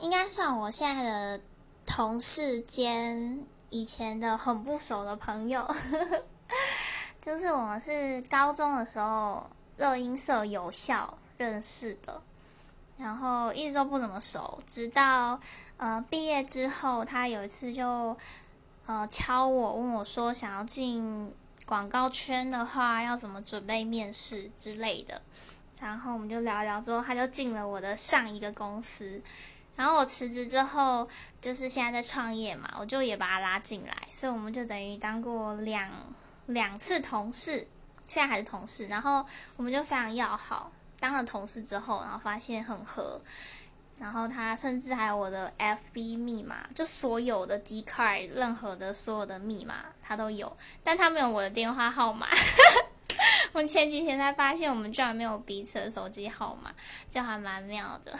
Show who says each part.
Speaker 1: 应该算我现在的同事兼以前的很不熟的朋友，就是我们是高中的时候热音社有效认识的，然后一直都不怎么熟，直到呃毕业之后，他有一次就呃敲我问我说想要进广告圈的话要怎么准备面试之类的，然后我们就聊聊之后，他就进了我的上一个公司。然后我辞职之后，就是现在在创业嘛，我就也把他拉进来，所以我们就等于当过两两次同事，现在还是同事。然后我们就非常要好，当了同事之后，然后发现很合。然后他甚至还有我的 FB 密码，就所有的 d c a r 任何的所有的密码他都有，但他没有我的电话号码。我前几天才发现，我们居然没有彼此的手机号码，就还蛮妙的。